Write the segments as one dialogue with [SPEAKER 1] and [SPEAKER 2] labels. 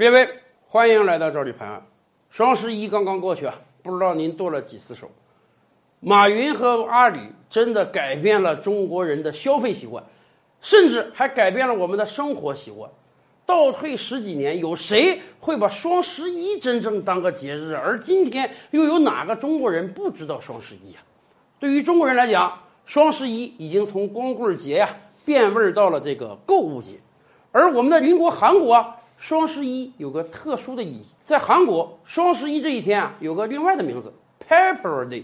[SPEAKER 1] 列位，欢迎来到赵立盘。双十一刚刚过去啊，不知道您剁了几次手？马云和阿里真的改变了中国人的消费习惯，甚至还改变了我们的生活习惯。倒退十几年，有谁会把双十一真正当个节日？而今天又有哪个中国人不知道双十一啊？对于中国人来讲，双十一已经从光棍节呀变味儿到了这个购物节，而我们的邻国韩国，双十一有个特殊的意义。在韩国，双十一这一天啊，有个另外的名字 ——Pepper Day。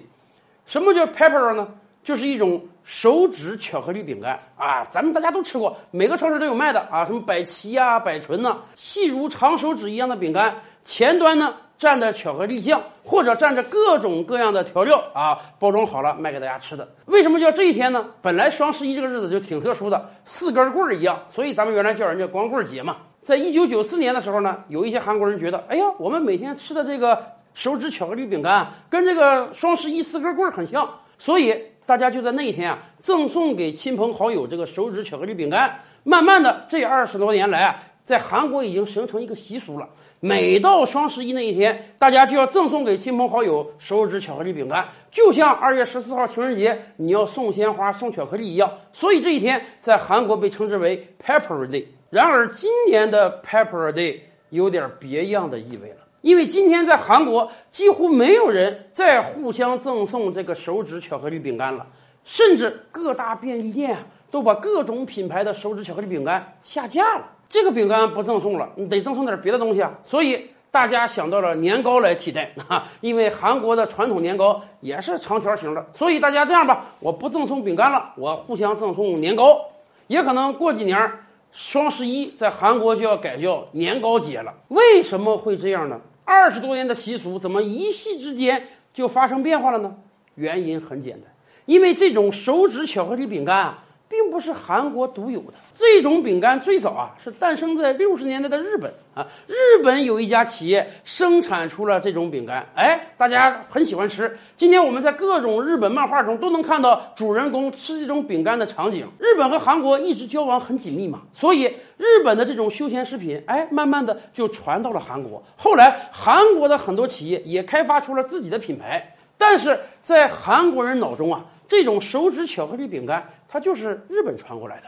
[SPEAKER 1] 什么叫 Pepper 呢？就是一种手指巧克力饼干啊，咱们大家都吃过，每个超市都有卖的啊，什么百奇呀、百醇呐，细如长手指一样的饼干，前端呢蘸着巧克力酱，或者蘸着各种各样的调料啊，包装好了卖给大家吃的。为什么叫这一天呢？本来双十一这个日子就挺特殊的，四根棍儿一样，所以咱们原来叫人家光棍节嘛。在一九九四年的时候呢，有一些韩国人觉得，哎呀，我们每天吃的这个手指巧克力饼干跟这个双十一四根棍儿很像，所以。大家就在那一天啊，赠送给亲朋好友这个手指巧克力饼干。慢慢的，这二十多年来啊，在韩国已经形成一个习俗了。每到双十一那一天，大家就要赠送给亲朋好友手指巧克力饼干，就像二月十四号情人节你要送鲜花、送巧克力一样。所以这一天在韩国被称之为 Pepper Day。然而今年的 Pepper Day 有点别样的意味了。因为今天在韩国几乎没有人再互相赠送这个手指巧克力饼干了，甚至各大便利店都把各种品牌的手指巧克力饼干下架了。这个饼干不赠送了，你得赠送点别的东西啊。所以大家想到了年糕来替代啊，因为韩国的传统年糕也是长条形的，所以大家这样吧，我不赠送饼干了，我互相赠送年糕。也可能过几年双十一在韩国就要改叫年糕节了。为什么会这样呢？二十多年的习俗怎么一夕之间就发生变化了呢？原因很简单，因为这种手指巧克力饼干啊，并不是韩国独有的。这种饼干最早啊是诞生在六十年代的日本啊，日本有一家企业生产出了这种饼干，哎，大家很喜欢吃。今天我们在各种日本漫画中都能看到主人公吃这种饼干的场景。日本和韩国一直交往很紧密嘛，所以日本的这种休闲食品，哎，慢慢的就传到了韩国。后来韩国的很多企业也开发出了自己的品牌，但是在韩国人脑中啊，这种手指巧克力饼干它就是日本传过来的。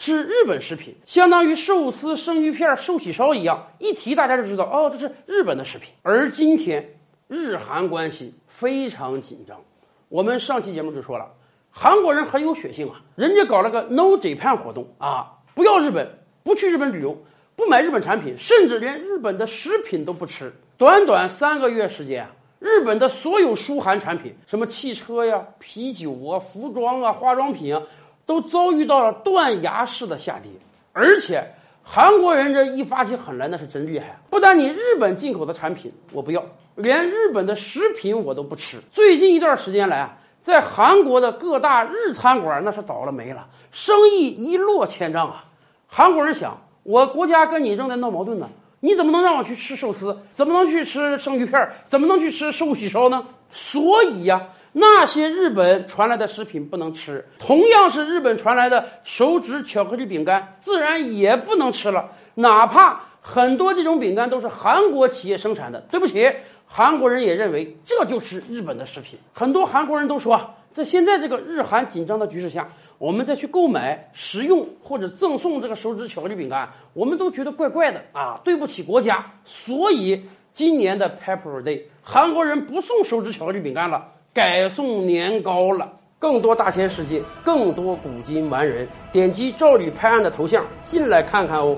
[SPEAKER 1] 是日本食品，相当于寿司、生鱼片、寿喜烧一样，一提大家就知道哦，这是日本的食品。而今天，日韩关系非常紧张。我们上期节目就说了，韩国人很有血性啊，人家搞了个 No Japan 活动啊，不要日本，不去日本旅游，不买日本产品，甚至连日本的食品都不吃。短短三个月时间啊，日本的所有输韩产品，什么汽车呀、啤酒啊、服装啊、化妆品啊。都遭遇到了断崖式的下跌，而且韩国人这一发起狠来那是真厉害。不但你日本进口的产品我不要，连日本的食品我都不吃。最近一段时间来啊，在韩国的各大日餐馆那是倒了霉了，生意一落千丈啊。韩国人想，我国家跟你正在闹矛盾呢，你怎么能让我去吃寿司？怎么能去吃生鱼片？怎么能去吃寿喜烧呢？所以呀。那些日本传来的食品不能吃，同样是日本传来的手指巧克力饼干，自然也不能吃了。哪怕很多这种饼干都是韩国企业生产的，对不起，韩国人也认为这就是日本的食品。很多韩国人都说，在现在这个日韩紧张的局势下，我们再去购买、食用或者赠送这个手指巧克力饼干，我们都觉得怪怪的啊，对不起国家。所以今年的 Pepper Day，韩国人不送手指巧克力饼干了。改送年糕了，更多大千世界，更多古今完人，点击赵吕拍案的头像进来看看哦。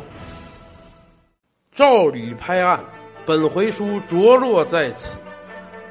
[SPEAKER 1] 赵吕拍案，本回书着落在此。